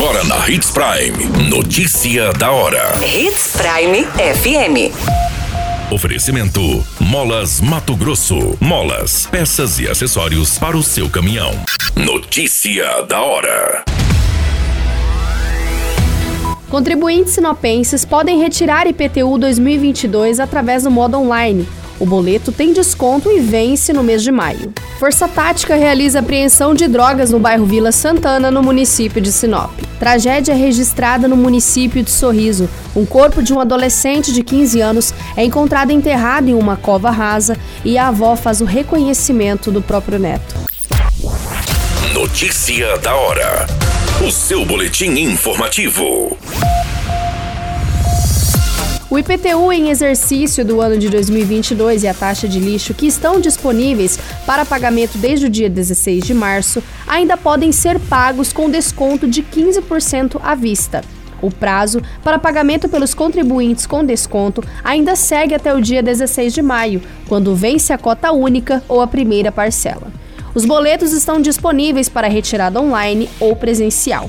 Agora na Hits Prime. Notícia da hora. Hits Prime FM. Oferecimento: Molas Mato Grosso. Molas, peças e acessórios para o seu caminhão. Notícia da hora. Contribuintes sinopenses podem retirar IPTU 2022 através do modo online. O boleto tem desconto e vence no mês de maio. Força Tática realiza apreensão de drogas no bairro Vila Santana, no município de Sinop. Tragédia registrada no município de Sorriso. Um corpo de um adolescente de 15 anos é encontrado enterrado em uma cova rasa e a avó faz o reconhecimento do próprio neto. Notícia da hora. O seu boletim informativo. O IPTU em exercício do ano de 2022 e a taxa de lixo que estão disponíveis para pagamento desde o dia 16 de março ainda podem ser pagos com desconto de 15% à vista. O prazo para pagamento pelos contribuintes com desconto ainda segue até o dia 16 de maio, quando vence a cota única ou a primeira parcela. Os boletos estão disponíveis para retirada online ou presencial.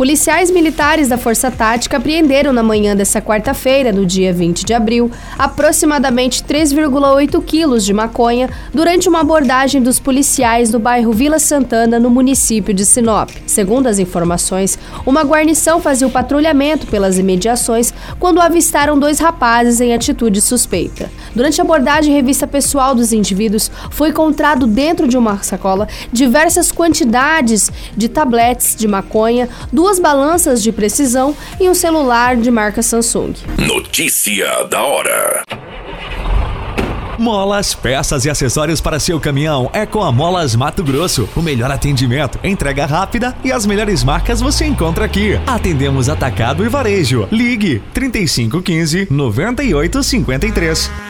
Policiais militares da Força Tática apreenderam na manhã dessa quarta-feira, no dia 20 de abril, aproximadamente 3,8 quilos de maconha durante uma abordagem dos policiais no bairro Vila Santana, no município de Sinop. Segundo as informações, uma guarnição fazia o patrulhamento pelas imediações quando avistaram dois rapazes em atitude suspeita. Durante a abordagem revista pessoal dos indivíduos, foi encontrado dentro de uma sacola diversas quantidades de tabletes de maconha, duas duas balanças de precisão e um celular de marca Samsung. Notícia da hora. Molas, peças e acessórios para seu caminhão é com a Molas Mato Grosso. O melhor atendimento, entrega rápida e as melhores marcas você encontra aqui. Atendemos atacado e varejo. Ligue 3515 9853.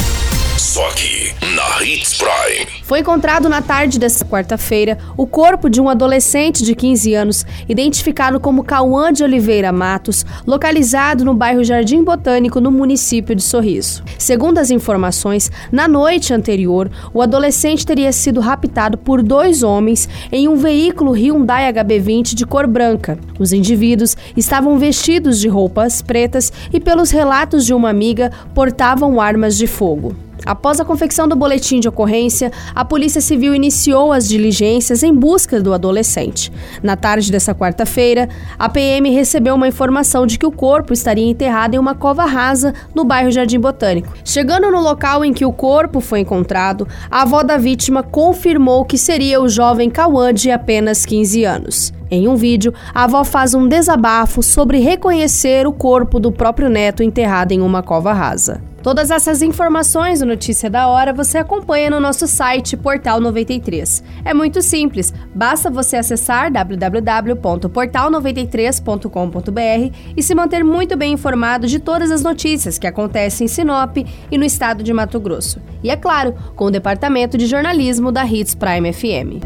Aqui, na Hits Prime. Foi encontrado na tarde desta quarta-feira o corpo de um adolescente de 15 anos, identificado como Cauã de Oliveira Matos, localizado no bairro Jardim Botânico, no município de Sorriso. Segundo as informações, na noite anterior, o adolescente teria sido raptado por dois homens em um veículo Hyundai HB20 de cor branca. Os indivíduos estavam vestidos de roupas pretas e, pelos relatos de uma amiga, portavam armas de fogo. Após a confecção do boletim de ocorrência, a Polícia Civil iniciou as diligências em busca do adolescente. Na tarde dessa quarta-feira, a PM recebeu uma informação de que o corpo estaria enterrado em uma cova rasa no bairro Jardim Botânico. Chegando no local em que o corpo foi encontrado, a avó da vítima confirmou que seria o jovem Cauã de apenas 15 anos. Em um vídeo, a avó faz um desabafo sobre reconhecer o corpo do próprio neto enterrado em uma cova rasa. Todas essas informações do Notícia da Hora você acompanha no nosso site Portal 93. É muito simples, basta você acessar www.portal93.com.br e se manter muito bem informado de todas as notícias que acontecem em Sinop e no estado de Mato Grosso. E é claro, com o departamento de jornalismo da Hits Prime FM.